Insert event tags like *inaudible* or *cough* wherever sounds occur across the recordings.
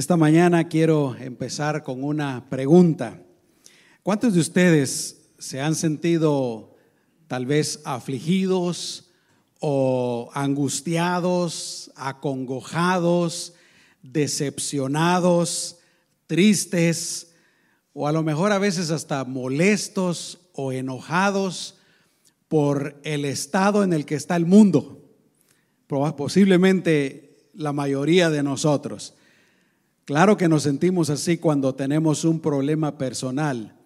Esta mañana quiero empezar con una pregunta. ¿Cuántos de ustedes se han sentido tal vez afligidos o angustiados, acongojados, decepcionados, tristes o a lo mejor a veces hasta molestos o enojados por el estado en el que está el mundo? Posiblemente la mayoría de nosotros. Claro que nos sentimos así cuando tenemos un problema personal,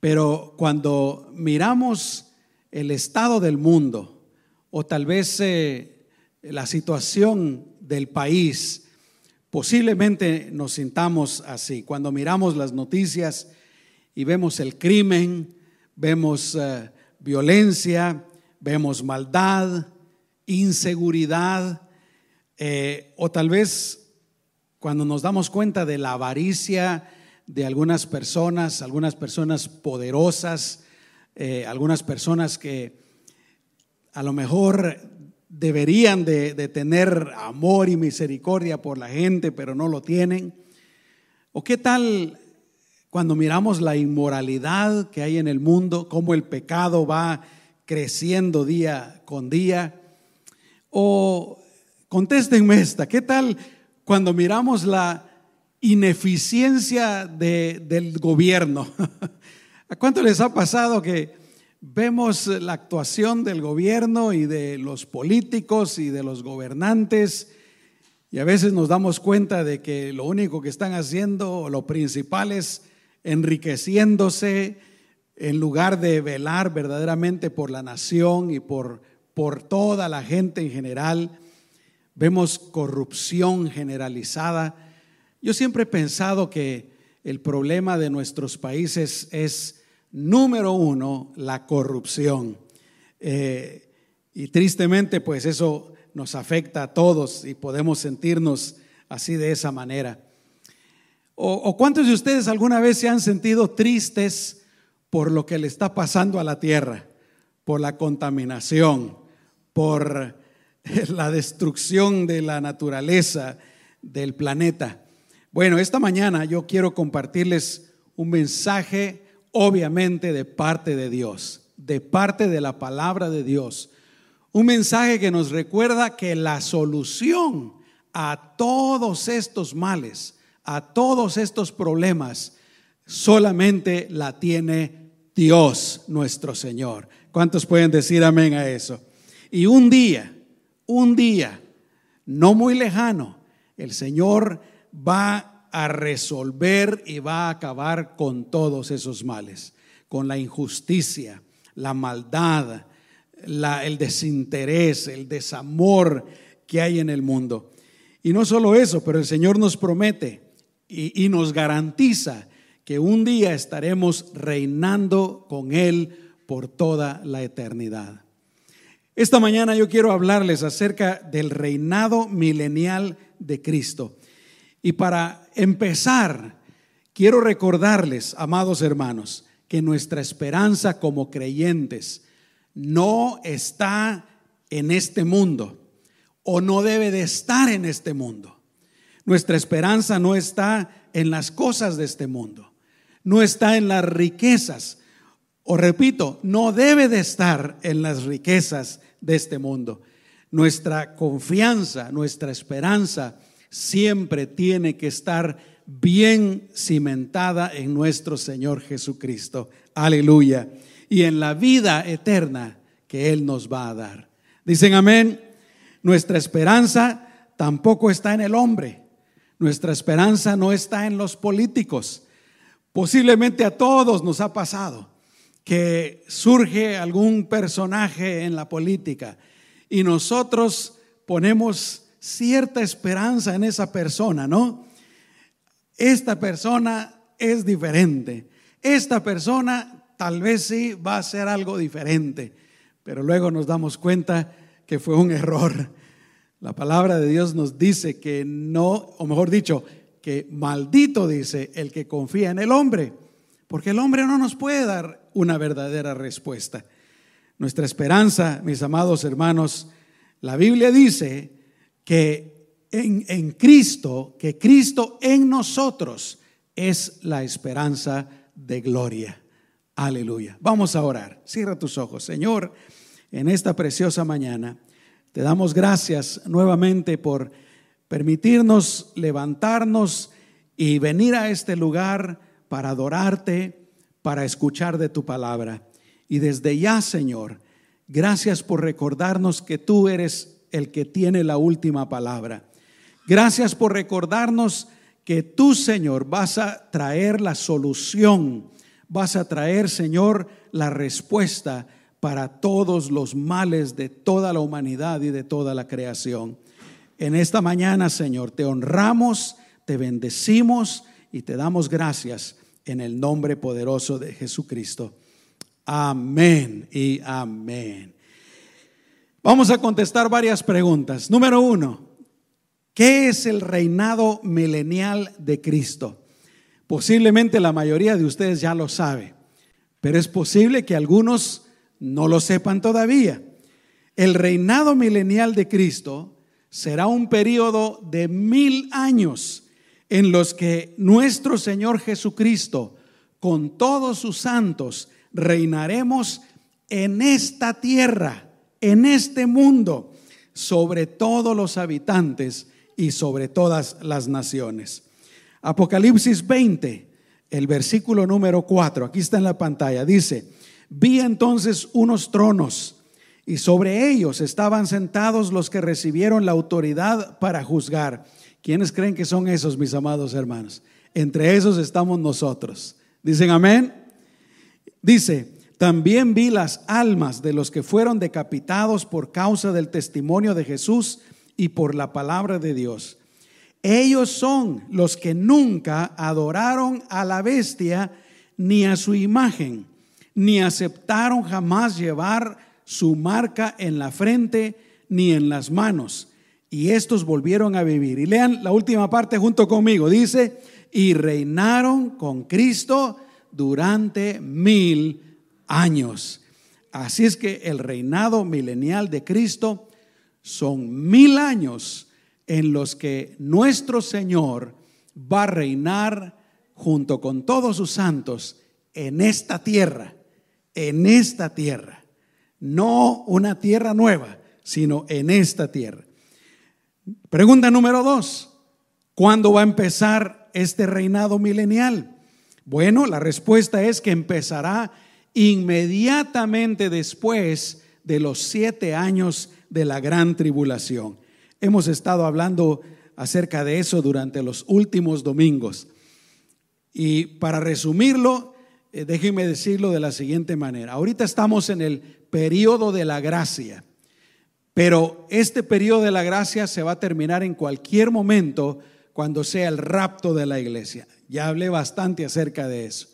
pero cuando miramos el estado del mundo o tal vez eh, la situación del país, posiblemente nos sintamos así. Cuando miramos las noticias y vemos el crimen, vemos eh, violencia, vemos maldad, inseguridad, eh, o tal vez cuando nos damos cuenta de la avaricia de algunas personas, algunas personas poderosas, eh, algunas personas que a lo mejor deberían de, tener amor y misericordia por la gente, pero no lo tienen. ¿O qué tal cuando miramos la inmoralidad que hay en el mundo, cómo el pecado va creciendo día con día? O contéstenme esta, ¿qué tal cuando miramos la ineficiencia del gobierno? *laughs* ¿A cuánto les ha pasado que vemos la actuación del gobierno y de los políticos y de los gobernantes? Y a veces nos damos cuenta de que lo único que están haciendo, lo principal es enriqueciéndose en lugar de velar verdaderamente por la nación y por por toda la gente en general. Vemos corrupción generalizada. Yo siempre he pensado que el problema de nuestros países es, número uno, la corrupción. Eh, y tristemente, pues eso nos afecta a todos y podemos sentirnos así de esa manera. ¿O, o cuántos de ustedes alguna vez se han sentido tristes por lo que le está pasando a la tierra? Por la contaminación, por *laughs* la destrucción de la naturaleza del planeta. Bueno, esta mañana yo quiero compartirles un mensaje obviamente de parte de Dios, de parte de la palabra de Dios. Un mensaje que nos recuerda que la solución a todos estos males, a todos estos problemas, solamente la tiene Dios nuestro Señor. ¿Cuántos pueden decir amén a eso? Y un día, un día, no muy lejano, el Señor va a resolver y va a acabar con todos esos males, con la injusticia, la maldad, el desinterés, el desamor que hay en el mundo. Y no solo eso, pero el Señor nos promete y, nos garantiza que un día estaremos reinando con Él por toda la eternidad. Esta mañana yo quiero hablarles acerca del reinado milenial de Cristo. Y para empezar, quiero recordarles, amados hermanos, que nuestra esperanza como creyentes no está en este mundo o no debe de estar en este mundo. Nuestra esperanza no está en las cosas de este mundo, no está en las riquezas, o repito, no debe de estar en las riquezas de este mundo. Nuestra confianza, nuestra esperanza siempre tiene que estar bien cimentada en nuestro Señor Jesucristo. Aleluya. Y en la vida eterna que Él nos va a dar. Dicen amén. Nuestra esperanza tampoco está en el hombre. Nuestra esperanza no está en los políticos. Posiblemente a todos nos ha pasado que surge algún personaje en la política y nosotros ponemos cierta esperanza en esa persona, ¿no? Esta persona es diferente. Esta persona tal vez sí va a ser algo diferente, pero luego nos damos cuenta que fue un error. La palabra de Dios nos dice que no, o mejor dicho, que maldito dice el que confía en el hombre, porque el hombre no nos puede dar una verdadera respuesta. Nuestra esperanza, mis amados hermanos, la Biblia dice que en, en Cristo, que Cristo en nosotros es la esperanza de gloria. Aleluya. Vamos a orar. Cierra tus ojos. Señor, en esta preciosa mañana, te damos gracias nuevamente por permitirnos levantarnos y venir a este lugar para adorarte, para escuchar de tu palabra. Y desde ya, Señor, gracias por recordarnos que tú eres el que tiene la última palabra. Gracias por recordarnos que tú, Señor, vas a traer la solución, vas a traer, Señor, la respuesta para todos los males de toda la humanidad y de toda la creación. En esta mañana, Señor, te honramos, te bendecimos y te damos gracias en el nombre poderoso de Jesucristo. Amén y amén. Vamos a contestar varias preguntas. Número uno, ¿qué es el reinado milenial de Cristo? Posiblemente la mayoría de ustedes ya lo sabe, pero es posible que algunos no lo sepan todavía. El reinado milenial de Cristo será un periodo de mil años en los que nuestro Señor Jesucristo, con todos sus santos, reinaremos en esta tierra, en este mundo, sobre todos los habitantes y sobre todas las naciones. Apocalipsis 20, el versículo número 4, aquí está en la pantalla, dice, Vi entonces unos tronos y sobre ellos estaban sentados los que recibieron la autoridad para juzgar. ¿Quiénes creen que son esos, mis amados hermanos? Entre esos estamos nosotros. Dicen amén. Dice, también vi las almas de los que fueron decapitados por causa del testimonio de Jesús y por la palabra de Dios. Ellos son los que nunca adoraron a la bestia ni a su imagen ni aceptaron jamás llevar su marca en la frente ni en las manos. Y estos volvieron a vivir. Y lean la última parte junto conmigo. Dice, y reinaron con Cristo durante mil años. Así es que el reinado milenial de Cristo son mil años en los que nuestro Señor va a reinar junto con todos sus santos en esta tierra en esta tierra. No una tierra nueva, sino en esta tierra. Pregunta número dos. ¿Cuándo va a empezar este reinado milenial? Bueno, la respuesta es que empezará inmediatamente después de los siete años de la gran tribulación. Hemos estado hablando acerca de eso durante los últimos domingos. Y para resumirlo, eh, déjenme decirlo de la siguiente manera. Ahorita estamos en el periodo de la gracia, pero este periodo de la gracia se va a terminar en cualquier momento cuando sea el rapto de la iglesia. Ya hablé bastante acerca de eso.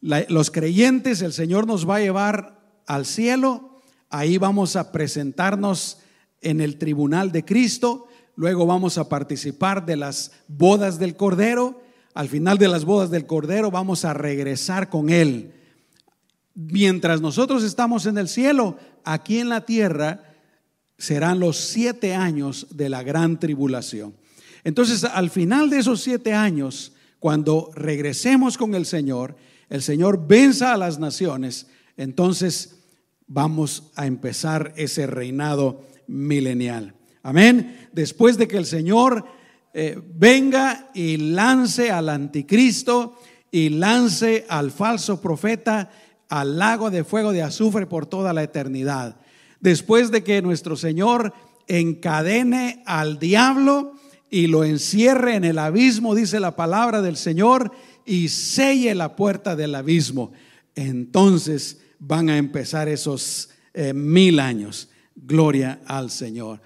los creyentes, el Señor nos va a llevar al cielo, ahí vamos a presentarnos en el tribunal de Cristo, luego vamos a participar de las bodas del Cordero al final de las bodas del Cordero vamos a regresar con Él. Mientras nosotros estamos en el cielo, aquí en la tierra serán los siete años de la gran tribulación. Entonces, al final de esos siete años, cuando regresemos con el Señor, el Señor venza a las naciones, entonces vamos a empezar ese reinado milenial. Amén. Después de que el Señor eh, venga y lance al anticristo y lance al falso profeta al lago de fuego de azufre por toda la eternidad. Después de que nuestro Señor encadene al diablo y lo encierre en el abismo, dice la palabra del Señor, y selle la puerta del abismo. Entonces van a empezar esos eh, mil años. Gloria al Señor.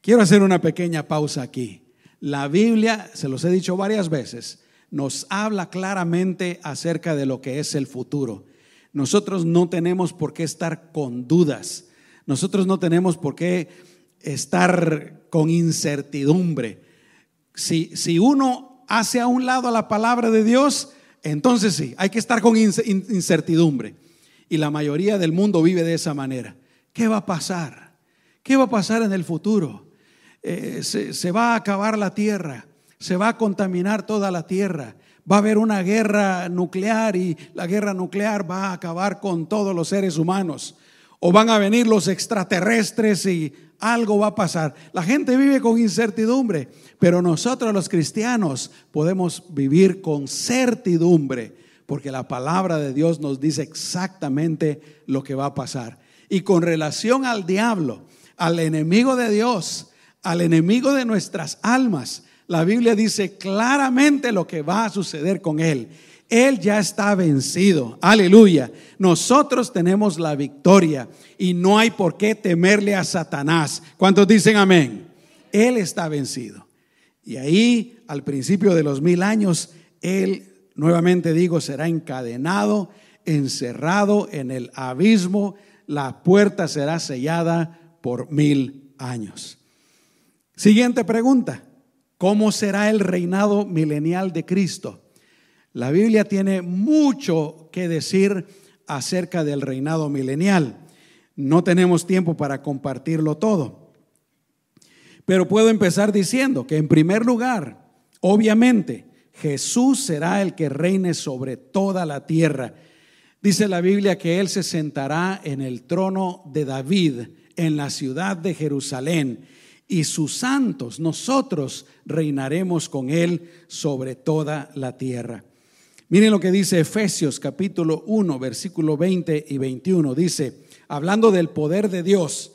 Quiero hacer una pequeña pausa aquí. La Biblia, se los he dicho varias veces, nos habla claramente acerca de lo que es el futuro. Nosotros no tenemos por qué estar con dudas. Nosotros no tenemos por qué estar con incertidumbre. Si, si uno hace a un lado la palabra de Dios, entonces sí, hay que estar con incertidumbre. Y la mayoría del mundo vive de esa manera. ¿Qué va a pasar? ¿Qué va a pasar en el futuro? eh, se, se va a acabar la tierra, se va a contaminar toda la tierra, va a haber una guerra nuclear y la guerra nuclear va a acabar con todos los seres humanos. O van a venir los extraterrestres y algo va a pasar. La gente vive con incertidumbre, pero nosotros los cristianos podemos vivir con certidumbre, porque la palabra de Dios nos dice exactamente lo que va a pasar. Y con relación al diablo, al enemigo de Dios, al enemigo de nuestras almas, la Biblia dice claramente lo que va a suceder con él. Él ya está vencido. Aleluya. Nosotros tenemos la victoria y no hay por qué temerle a Satanás. ¿Cuántos dicen amén? Él está vencido. Y ahí, al principio de los mil años, Él, nuevamente digo, será encadenado, encerrado en el abismo. La puerta será sellada por mil años. Siguiente pregunta. ¿Cómo será el reinado milenial de Cristo? La Biblia tiene mucho que decir acerca del reinado milenial. No tenemos tiempo para compartirlo todo. Pero puedo empezar diciendo que en primer lugar, obviamente, Jesús será el que reine sobre toda la tierra. Dice la Biblia que Él se sentará en el trono de David en la ciudad de Jerusalén y sus santos, nosotros reinaremos con Él sobre toda la tierra. Miren lo que dice Efesios capítulo 1, versículo 20 y 21. Dice, hablando del poder de Dios,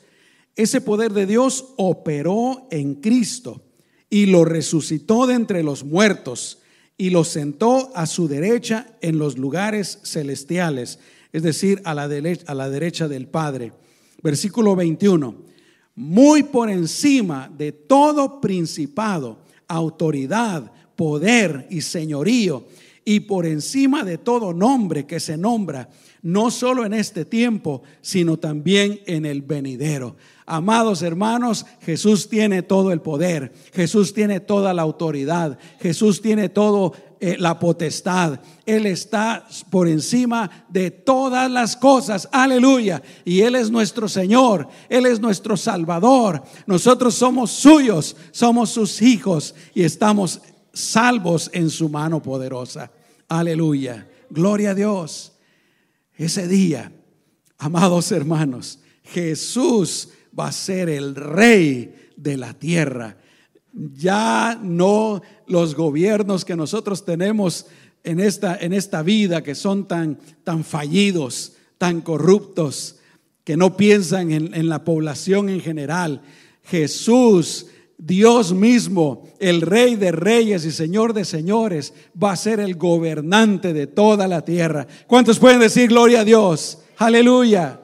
ese poder de Dios operó en Cristo y lo resucitó de entre los muertos y lo sentó a su derecha en los lugares celestiales, es decir, a la, derecha, a la derecha del Padre. Versículo 21, muy por encima de todo principado, autoridad, poder y señorío y por encima de todo nombre que se nombra, no solo en este tiempo, sino también en el venidero. Amados hermanos, Jesús tiene todo el poder, Jesús tiene toda la autoridad, Jesús tiene todo eh, la potestad. Él está por encima de todas las cosas. Aleluya. Y Él es nuestro Señor. Él es nuestro Salvador. Nosotros somos suyos, somos sus hijos y estamos salvos en su mano poderosa. Aleluya. Gloria a Dios. Ese día, amados hermanos, Jesús va a ser el rey de la tierra. Ya no los gobiernos que nosotros tenemos en esta, en esta vida que son tan, tan fallidos, tan corruptos, que no piensan en, en la población en general. Jesús Dios mismo, el rey de reyes y señor de señores, va a ser el gobernante de toda la tierra. ¿Cuántos pueden decir gloria a Dios? Aleluya.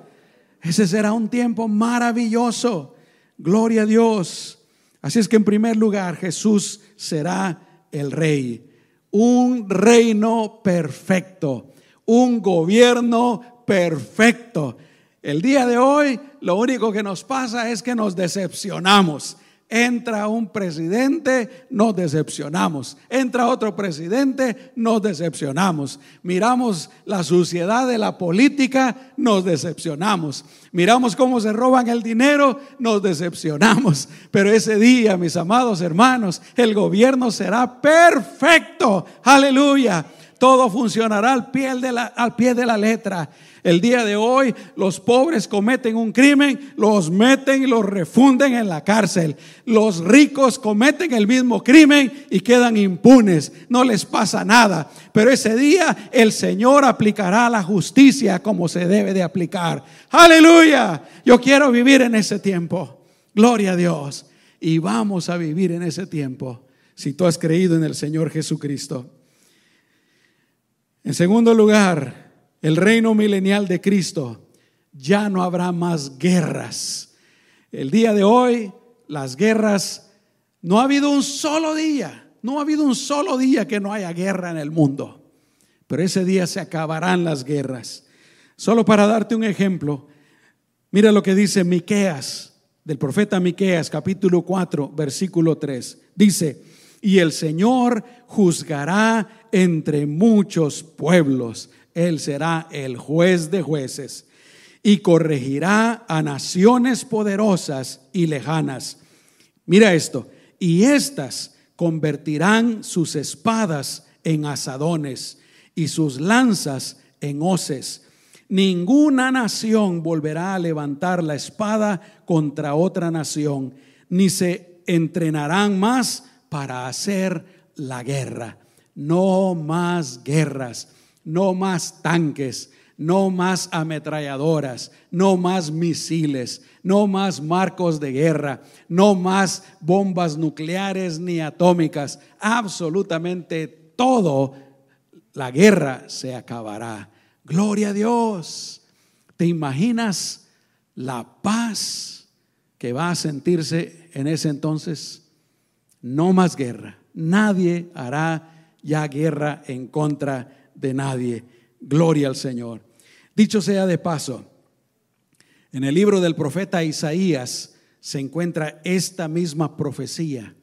Ese será un tiempo maravilloso. Gloria a Dios. Así es que en primer lugar Jesús será el rey. Un reino perfecto. Un gobierno perfecto. El día de hoy lo único que nos pasa es que nos decepcionamos Entra un presidente, nos decepcionamos. Entra otro presidente, nos decepcionamos. Miramos la suciedad de la política, nos decepcionamos. Miramos cómo se roban el dinero, nos decepcionamos. Pero ese día, mis amados hermanos, el gobierno será perfecto. Aleluya. Todo funcionará al pie de la, al pie de la letra. El día de hoy los pobres cometen un crimen, los meten y los refunden en la cárcel. Los ricos cometen el mismo crimen y quedan impunes. No les pasa nada. Pero ese día el Señor aplicará la justicia como se debe de aplicar. Aleluya. Yo quiero vivir en ese tiempo. Gloria a Dios. Y vamos a vivir en ese tiempo si tú has creído en el Señor Jesucristo. En segundo lugar, el reino milenial de Cristo, ya no habrá más guerras. El día de hoy, las guerras, no ha habido un solo día, no ha habido un solo día que no haya guerra en el mundo. Pero ese día se acabarán las guerras. Solo para darte un ejemplo, mira lo que dice Miqueas, del profeta Miqueas, capítulo 4, versículo 3. Dice, "Y el Señor juzgará entre muchos pueblos él será el juez de jueces y corregirá a naciones poderosas y lejanas. Mira esto, y estas convertirán sus espadas en asadones y sus lanzas en hoces. Ninguna nación volverá a levantar la espada contra otra nación, ni se entrenarán más para hacer la guerra. No más guerras, no más tanques, no más ametralladoras, no más misiles, no más marcos de guerra, no más bombas nucleares ni atómicas. Absolutamente todo, la guerra se acabará. Gloria a Dios. ¿Te imaginas la paz que va a sentirse en ese entonces? No más guerra. Nadie hará ya guerra en contra de nadie. Gloria al Señor. Dicho sea de paso, en el libro del profeta Isaías se encuentra esta misma profecía.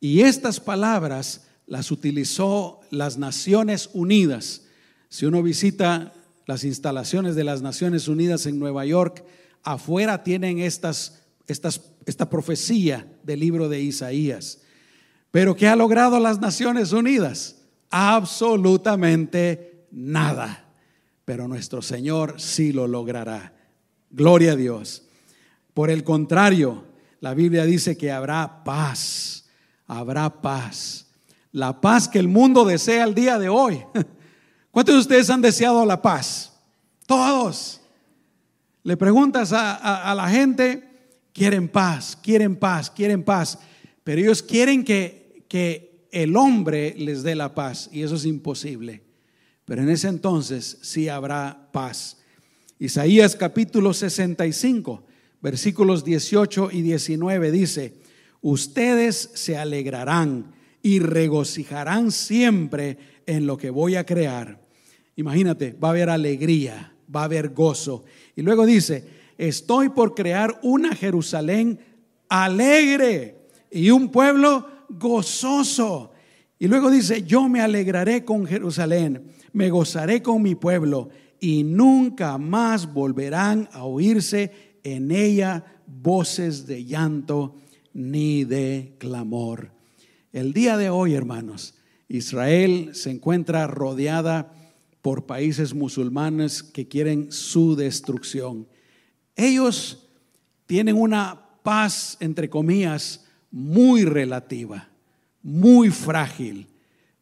Y estas palabras las utilizó las Naciones Unidas. Si uno visita las instalaciones de las Naciones Unidas en Nueva York, afuera tienen estas, estas, esta profecía del libro de Isaías. Pero ¿qué ha logrado las Naciones Unidas? Absolutamente nada. Pero nuestro Señor sí lo logrará. Gloria a Dios. Por el contrario, la Biblia dice que habrá paz. Habrá paz. La paz que el mundo desea el día de hoy. *laughs* ¿Cuántos de ustedes han deseado la paz? Todos. Le preguntas a, la gente, quieren paz, quieren paz, quieren paz. Pero ellos quieren que, que el hombre les dé la paz y eso es imposible. Pero en ese entonces sí habrá paz. Isaías capítulo 65, versículos 18 y 19 dice, ustedes se alegrarán y regocijarán siempre en lo que voy a crear. Imagínate, va a haber alegría, va a haber gozo. Y luego dice, estoy por crear una Jerusalén alegre y un pueblo gozoso. Y luego dice, yo me alegraré con Jerusalén, me gozaré con mi pueblo, y nunca más volverán a oírse en ella voces de llanto ni de clamor. El día de hoy, hermanos, Israel se encuentra rodeada por países musulmanes que quieren su destrucción. Ellos tienen una paz, entre comillas, muy relativa, muy frágil.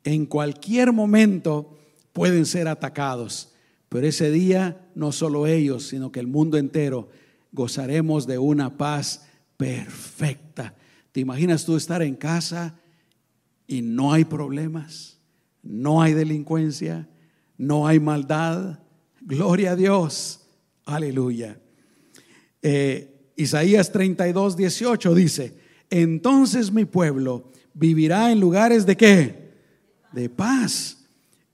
En cualquier momento pueden ser atacados, pero ese día no solo ellos, sino que el mundo entero gozaremos de una paz perfecta. ¿Te imaginas tú estar en casa y no hay problemas, no hay delincuencia, no hay maldad? Gloria a Dios, aleluya. Eh, Isaías 32, 18 dice, entonces mi pueblo vivirá en lugares de qué? De paz,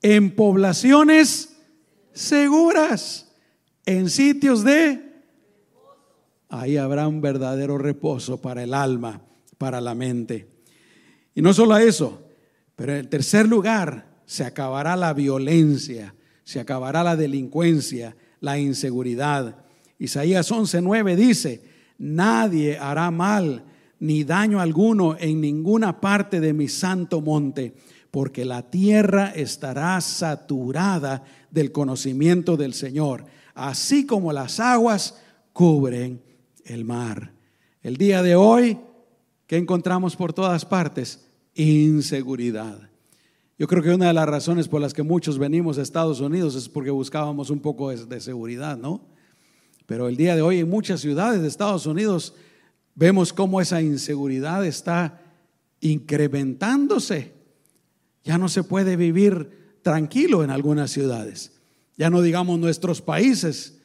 en poblaciones seguras, en sitios de... Ahí habrá un verdadero reposo para el alma, para la mente. Y no solo eso, pero en tercer lugar se acabará la violencia, se acabará la delincuencia, la inseguridad. Isaías 11:9 dice, nadie hará mal ni daño alguno en ninguna parte de mi santo monte, porque la tierra estará saturada del conocimiento del Señor, así como las aguas cubren el mar. El día de hoy, ¿qué encontramos por todas partes? Inseguridad. Yo creo que una de las razones por las que muchos venimos a Estados Unidos es porque buscábamos un poco de, seguridad, ¿no? Pero el día de hoy en muchas ciudades de Estados Unidos vemos cómo esa inseguridad está incrementándose. Ya no se puede vivir tranquilo en algunas ciudades. Ya no digamos nuestros países.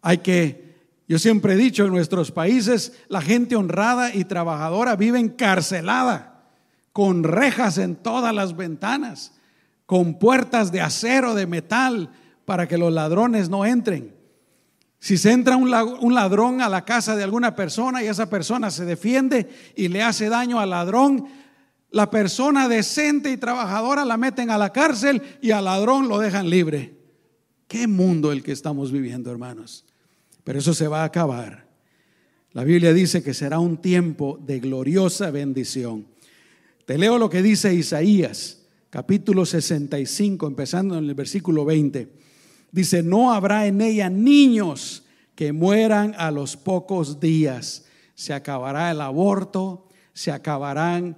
Hay que, yo siempre he dicho, en nuestros países la gente honrada y trabajadora vive encarcelada, con rejas en todas las ventanas, con puertas de acero, de metal, para que los ladrones no entren. Si se entra un ladrón a la casa de alguna persona y esa persona se defiende y le hace daño al ladrón, la persona decente y trabajadora la meten a la cárcel y al ladrón lo dejan libre. Qué mundo el que estamos viviendo, hermanos. Pero eso se va a acabar. La Biblia dice que será un tiempo de gloriosa bendición. Te leo lo que dice Isaías, capítulo 65, empezando en el versículo 20. Dice, no habrá en ella niños que mueran a los pocos días. Se acabará el aborto, se acabarán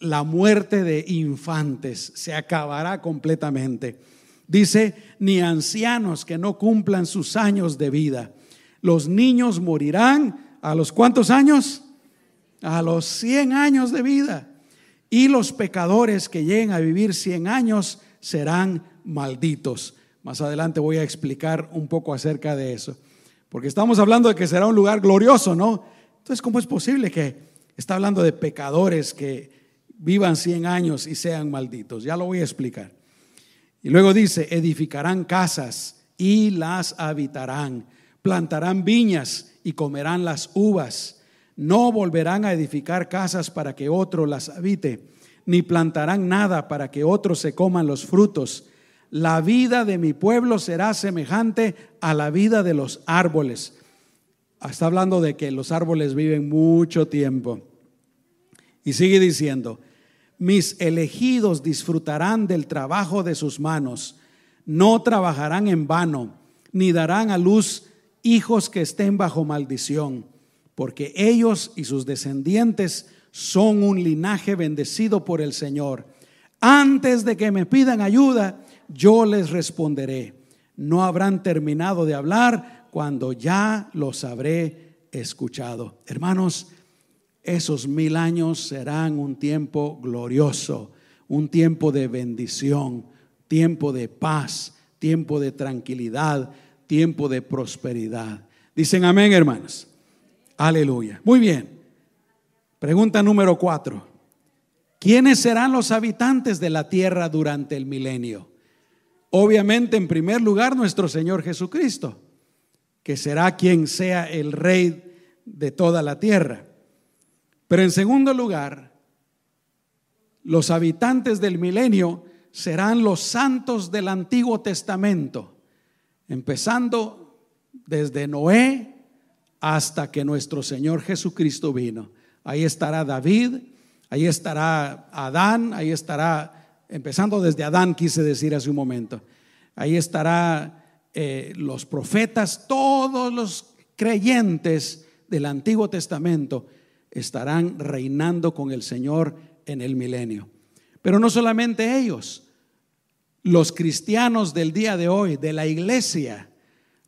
la muerte de infantes, se acabará completamente. Dice, ni ancianos que no cumplan sus años de vida. Los niños morirán a los cuántos años? A los 100 años de vida. Y los pecadores que lleguen a vivir 100 años serán malditos. Más adelante voy a explicar un poco acerca de eso. Porque estamos hablando de que será un lugar glorioso, ¿no? Entonces, ¿cómo es posible que está hablando de pecadores que vivan 100 años y sean malditos? Ya lo voy a explicar. Y luego dice, edificarán casas y las habitarán, plantarán viñas y comerán las uvas. No volverán a edificar casas para que otro las habite, ni plantarán nada para que otros se coman los frutos la vida de mi pueblo será semejante a la vida de los árboles. Está hablando de que los árboles viven mucho tiempo. Y sigue diciendo, mis elegidos disfrutarán del trabajo de sus manos, no trabajarán en vano, ni darán a luz hijos que estén bajo maldición, porque ellos y sus descendientes son un linaje bendecido por el Señor. Antes de que me pidan ayuda, yo les responderé. No habrán terminado de hablar cuando ya los habré escuchado. Hermanos, esos mil años serán un tiempo glorioso, un tiempo de bendición, tiempo de paz, tiempo de tranquilidad, tiempo de prosperidad. Dicen amén, hermanos. Aleluya. Muy bien. Pregunta número cuatro. ¿Quiénes serán los habitantes de la tierra durante el milenio? Obviamente, en primer lugar, nuestro Señor Jesucristo, que será quien sea el rey de toda la tierra. Pero en segundo lugar, los habitantes del milenio serán los santos del Antiguo Testamento, empezando desde Noé hasta que nuestro Señor Jesucristo vino. Ahí estará David, ahí estará Adán, ahí estará empezando desde Adán, quise decir hace un momento. Ahí estará eh, los profetas, todos los creyentes del Antiguo Testamento estarán reinando con el Señor en el milenio. Pero no solamente ellos, los cristianos del día de hoy, de la iglesia,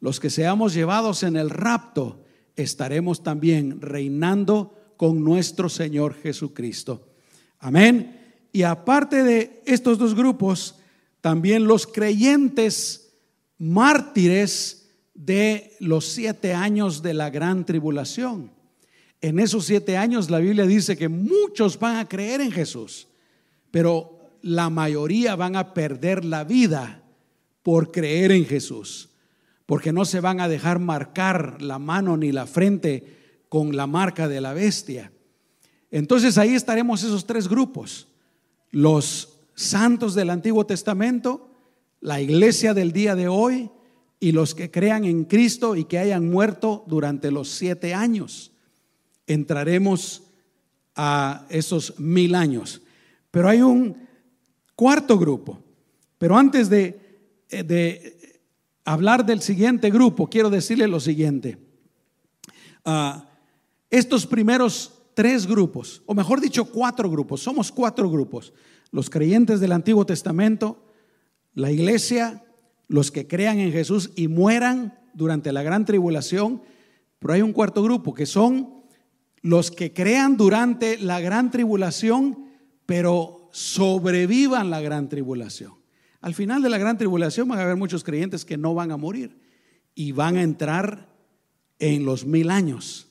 los que seamos llevados en el rapto, estaremos también reinando con nuestro Señor Jesucristo. Amén. Y aparte de estos dos grupos, también los creyentes mártires de los siete años de la gran tribulación. En esos siete años la Biblia dice que muchos van a creer en Jesús, pero la mayoría van a perder la vida por creer en Jesús, porque no se van a dejar marcar la mano ni la frente con la marca de la bestia. Entonces ahí estaremos esos tres grupos los santos del Antiguo Testamento, la iglesia del día de hoy y los que crean en Cristo y que hayan muerto durante los siete años. Entraremos a esos mil años. Pero hay un cuarto grupo. Pero antes de, de hablar del siguiente grupo, quiero decirle lo siguiente. Ah, estos primeros tres grupos, o mejor dicho, cuatro grupos. Somos cuatro grupos. Los creyentes del Antiguo Testamento, la iglesia, los que crean en Jesús y mueran durante la gran tribulación. Pero hay un cuarto grupo que son los que crean durante la gran tribulación, pero sobrevivan la gran tribulación. Al final de la gran tribulación van a haber muchos creyentes que no van a morir y van a entrar en los mil años.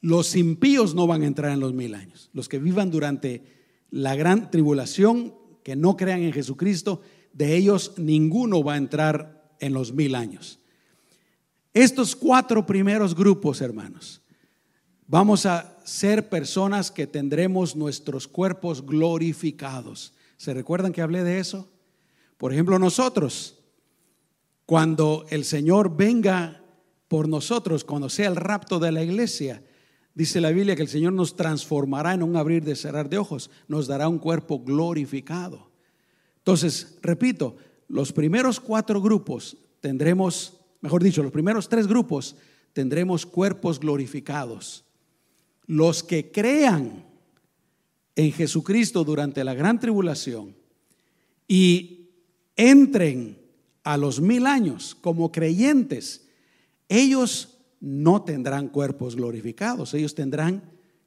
Los impíos no van a entrar en los mil años. Los que vivan durante la gran tribulación, que no crean en Jesucristo, de ellos ninguno va a entrar en los mil años. Estos cuatro primeros grupos, hermanos, vamos a ser personas que tendremos nuestros cuerpos glorificados. ¿Se recuerdan que hablé de eso? Por ejemplo, nosotros, cuando el Señor venga por nosotros cuando sea el rapto de la iglesia. Dice la Biblia que el Señor nos transformará en un abrir de cerrar de ojos, nos dará un cuerpo glorificado. Entonces, repito, los primeros cuatro grupos tendremos, mejor dicho, los primeros tres grupos tendremos cuerpos glorificados. Los que crean en Jesucristo durante la gran tribulación y entren a los mil años como creyentes, ellos no tendrán cuerpos glorificados, ellos tendrán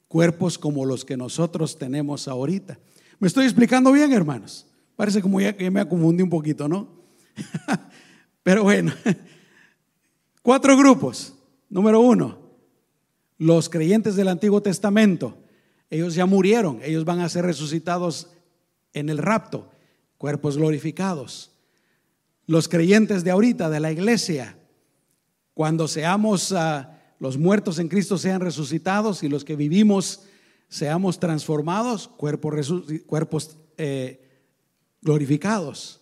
cuerpos como los que nosotros tenemos ahorita. ¿Me estoy explicando bien, hermanos? Parece como ya que me confundí un poquito, ¿no? *laughs* Pero bueno, *laughs* cuatro grupos. Número uno, los creyentes del Antiguo Testamento. Ellos ya murieron, ellos van a ser resucitados en el rapto, cuerpos glorificados. Los creyentes de ahorita, de la iglesia, cuando seamos ah, los muertos en Cristo sean resucitados y los que vivimos seamos transformados, cuerpos, cuerpos eh, glorificados.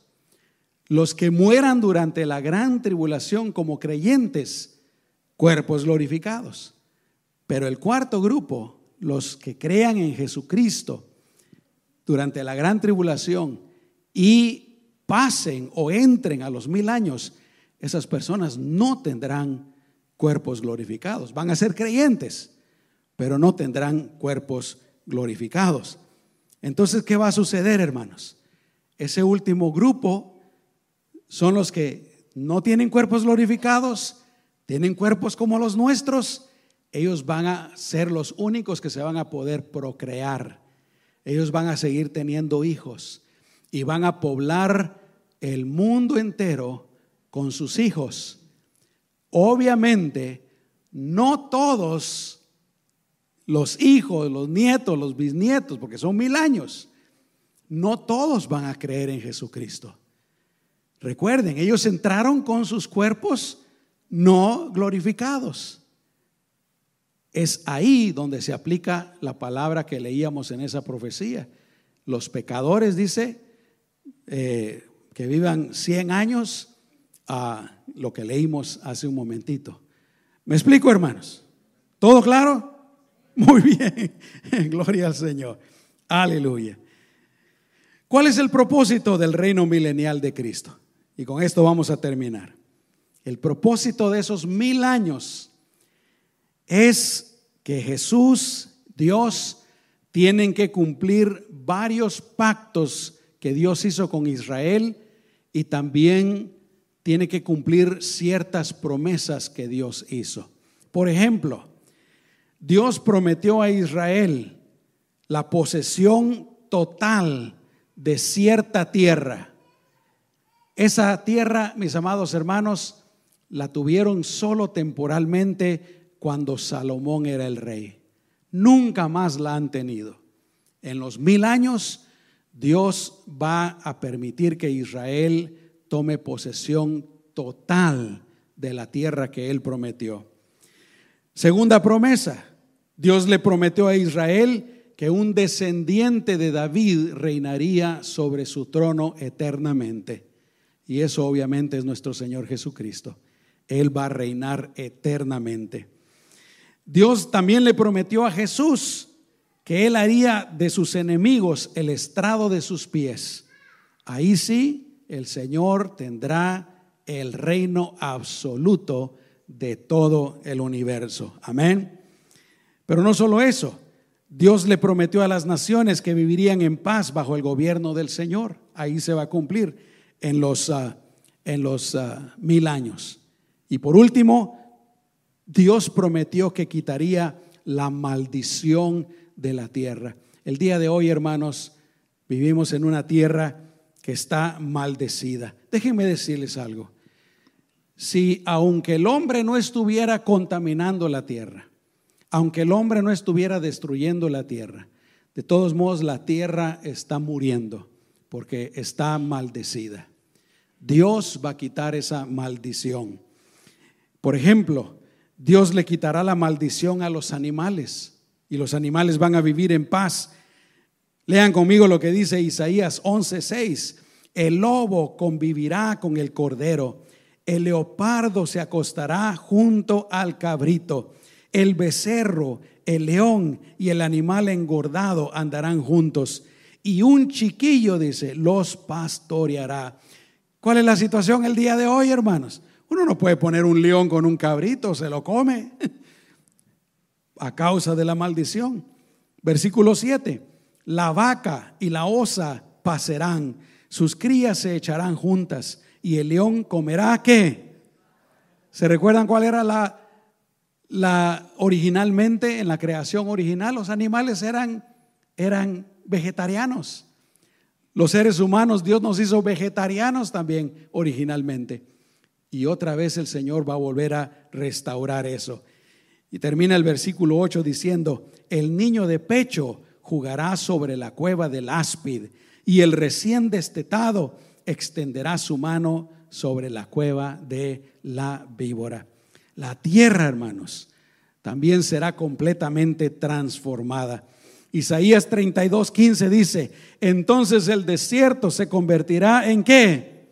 Los que mueran durante la gran tribulación como creyentes, cuerpos glorificados. Pero el cuarto grupo, los que crean en Jesucristo durante la gran tribulación y pasen o entren a los mil años, esas personas no tendrán cuerpos glorificados. Van a ser creyentes, pero no tendrán cuerpos glorificados. Entonces, ¿qué va a suceder, hermanos? Ese último grupo son los que no tienen cuerpos glorificados, tienen cuerpos como los nuestros. Ellos van a ser los únicos que se van a poder procrear. Ellos van a seguir teniendo hijos y van a poblar el mundo entero con sus hijos. Obviamente, no todos los hijos, los nietos, los bisnietos, porque son mil años, no todos van a creer en Jesucristo. Recuerden, ellos entraron con sus cuerpos no glorificados. Es ahí donde se aplica la palabra que leíamos en esa profecía. Los pecadores, dice, eh, que vivan 100 años a lo que leímos hace un momentito. ¿Me explico, hermanos? ¿Todo claro? Muy *laughs* bien. Gloria al Señor. Aleluya. ¿Cuál es el propósito del reino milenial de Cristo? Y con esto vamos a terminar. El propósito de esos mil años es que Jesús, Dios, tienen que cumplir varios pactos que Dios hizo con Israel y también tiene que cumplir ciertas promesas que Dios hizo. Por ejemplo, Dios prometió a Israel la posesión total de cierta tierra. Esa tierra, mis amados hermanos, la tuvieron solo temporalmente cuando Salomón era el rey. Nunca más la han tenido. En los mil años, Dios va a permitir que Israel tome posesión total de la tierra que él prometió. Segunda promesa, Dios le prometió a Israel que un descendiente de David reinaría sobre su trono eternamente. Y eso obviamente es nuestro Señor Jesucristo. Él va a reinar eternamente. Dios también le prometió a Jesús que Él haría de sus enemigos el estrado de sus pies. Ahí sí el Señor tendrá el reino absoluto de todo el universo. Amén. Pero no solo eso, Dios le prometió a las naciones que vivirían en paz bajo el gobierno del Señor. Ahí se va a cumplir en los, ah, en los ah, mil años. Y por último, Dios prometió que quitaría la maldición de la tierra. El día de hoy, hermanos, vivimos en una tierra que está maldecida. Déjenme decirles algo. Si aunque el hombre no estuviera contaminando la tierra, aunque el hombre no estuviera destruyendo la tierra, de todos modos la tierra está muriendo porque está maldecida. Dios va a quitar esa maldición. Por ejemplo, Dios le quitará la maldición a los animales y los animales van a vivir en paz Lean conmigo lo que dice Isaías 11:6. El lobo convivirá con el cordero, El leopardo se acostará junto al cabrito. El becerro, el león y el animal engordado andarán juntos. Y un chiquillo, dice, los pastoreará. ¿Cuál es la situación el día de hoy, hermanos? Uno no puede poner un león con un cabrito, se lo come *laughs* a causa de la maldición. Versículo 7. La vaca y la osa pasarán, sus crías se echarán juntas y el león comerá qué? ¿Se recuerdan cuál era la, la originalmente en la creación original? Los animales eran, eran vegetarianos. Los seres humanos, Dios nos hizo vegetarianos también originalmente. Y otra vez el Señor va a volver a restaurar eso. Y termina el versículo 8 diciendo, el niño de pecho jugará sobre la cueva del áspid y el recién destetado extenderá su mano sobre la cueva de la víbora. La tierra, hermanos, también será completamente transformada. Isaías 32, 15 dice, entonces el desierto se convertirá en qué?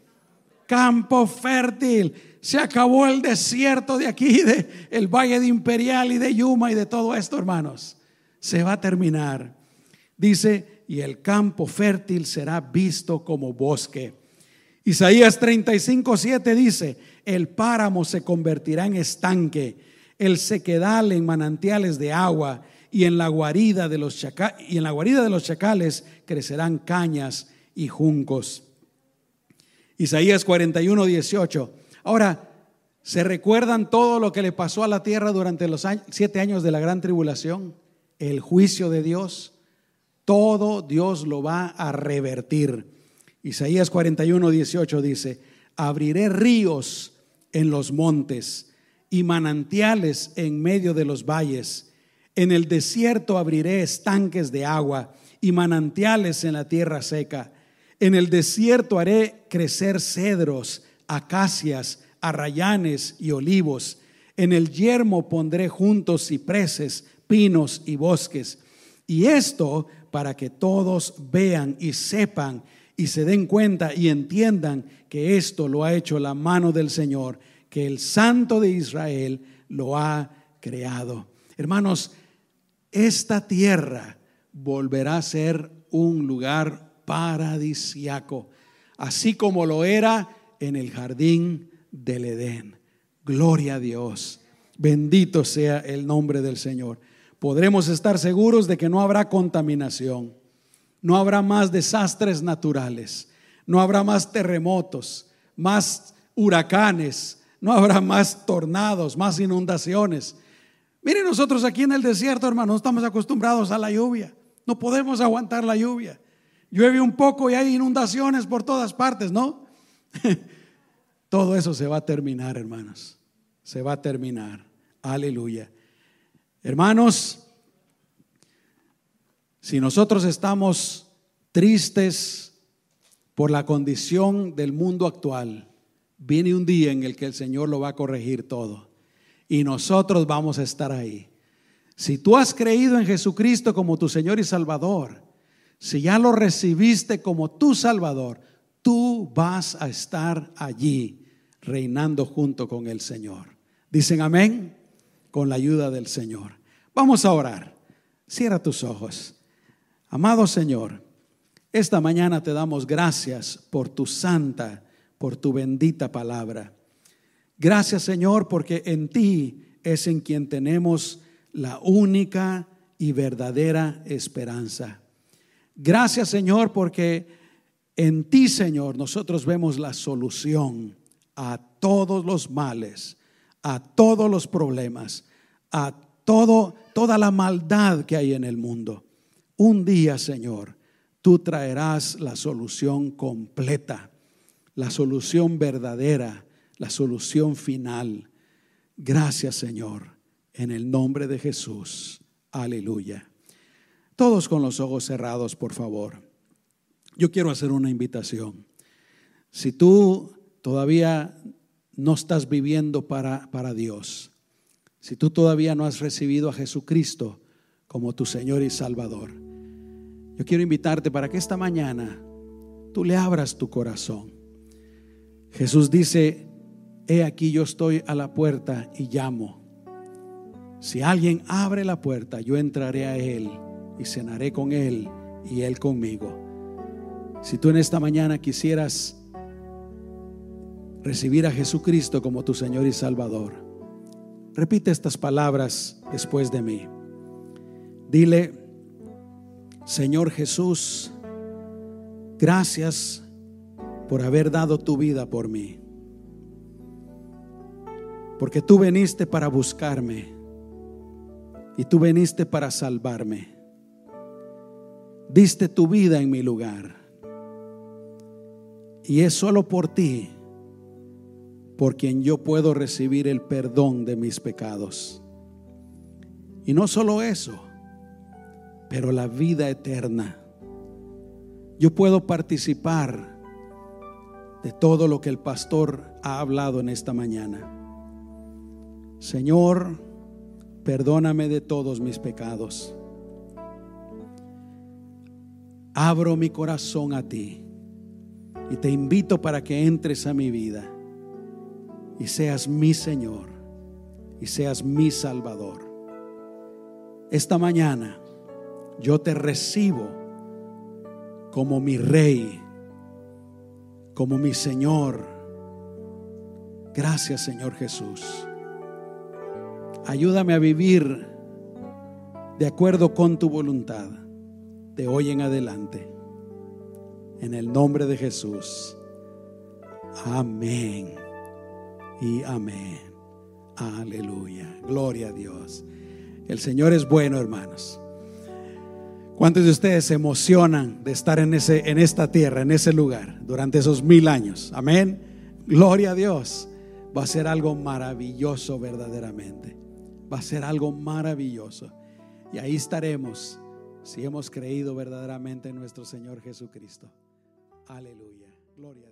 Campo fértil. Se acabó el desierto de aquí, de el Valle de Imperial y de Yuma y de todo esto, hermanos. Se va a terminar. Dice, y el campo fértil será visto como bosque. Isaías 35, 7 dice, el páramo se convertirá en estanque, el sequedal en manantiales de agua y en la guarida de los, y en la guarida de los chacales crecerán cañas y juncos. Isaías 41, 18. Ahora, ¿se recuerdan todo lo que le pasó a la tierra durante los siete años de la gran tribulación? El juicio de Dios. Todo Dios lo va a revertir. Isaías 41, 18 dice, abriré ríos en los montes y manantiales en medio de los valles en el desierto abriré estanques de agua y manantiales en la tierra seca. En el desierto haré crecer cedros, acacias, arrayanes y olivos. En el yermo pondré juntos cipreses, pinos y bosques. Y esto para que todos vean y sepan y se den cuenta y entiendan que esto lo ha hecho la mano del Señor, que el Santo de Israel lo ha creado. Hermanos, esta tierra volverá a ser un lugar paradisiaco, así como lo era en el jardín del Edén. Gloria a Dios. Bendito sea el nombre del Señor. Podremos estar seguros de que no habrá contaminación, no habrá más desastres naturales, no habrá más terremotos, más huracanes, no habrá más tornados, más inundaciones Miren, nosotros aquí en el desierto, hermano, estamos acostumbrados a la lluvia. No podemos aguantar la lluvia. Llueve un poco y hay inundaciones por todas partes, ¿no? *laughs* Todo eso se va a terminar, hermanos. Se va a terminar. Aleluya. Hermanos, si nosotros estamos tristes por la condición del mundo actual, viene un día en el que el Señor lo va a corregir todo y nosotros vamos a estar ahí. Si tú has creído en Jesucristo como tu Señor y Salvador, si ya lo recibiste como tu Salvador, tú vas a estar allí reinando junto con el Señor. Dicen amén con la ayuda del Señor. Vamos a orar. Cierra tus ojos. Amado Señor, esta mañana te damos gracias por tu santa, por tu bendita palabra. Gracias Señor porque en ti es en quien tenemos la única y verdadera esperanza. Gracias Señor porque en ti Señor nosotros vemos la solución a todos los males, a todos los problemas, a todo, toda la maldad que hay en el mundo. Un día Señor, tú traerás la solución completa, la solución verdadera la solución final. Gracias Señor, en el nombre de Jesús. Aleluya. Todos con los ojos cerrados, por favor. Yo quiero hacer una invitación. Si tú todavía no estás viviendo para, para Dios, si tú todavía no has recibido a Jesucristo como tu Señor y Salvador, yo quiero invitarte para que esta mañana tú le abras tu corazón. Jesús dice, he aquí yo estoy a la puerta y llamo. Si alguien abre la puerta, yo entraré a él y cenaré con él y él conmigo. Si tú en esta mañana quisieras recibir a Jesucristo como tu Señor y Salvador, repite estas palabras después de mí. Dile, Señor Jesús, gracias por haber dado tu vida por mí. Porque tú veniste para buscarme y tú veniste para salvarme. Diste tu vida en mi lugar. Y es solo por ti por quien yo puedo recibir el perdón de mis pecados. Y no solo eso, pero la vida eterna. Yo puedo participar de todo lo que el pastor ha hablado en esta mañana. Señor, perdóname de todos mis pecados. Abro mi corazón a ti y te invito para que entres a mi vida y seas mi Señor y seas mi Salvador. Esta mañana yo te recibo como mi Rey, como mi Señor. Gracias Señor Jesús. Ayúdame a vivir de acuerdo con tu voluntad de hoy en adelante. En el nombre de Jesús. Amén y amén. Aleluya. Gloria a Dios. El Señor es bueno, hermanos. ¿Cuántos de ustedes se emocionan de estar en, ese, en esta tierra, en ese lugar, durante esos mil años? Amén. Gloria a Dios. Va a ser algo maravilloso verdaderamente. Va a ser algo maravilloso. Y ahí estaremos si hemos creído verdaderamente en nuestro Señor Jesucristo. Aleluya. Gloria.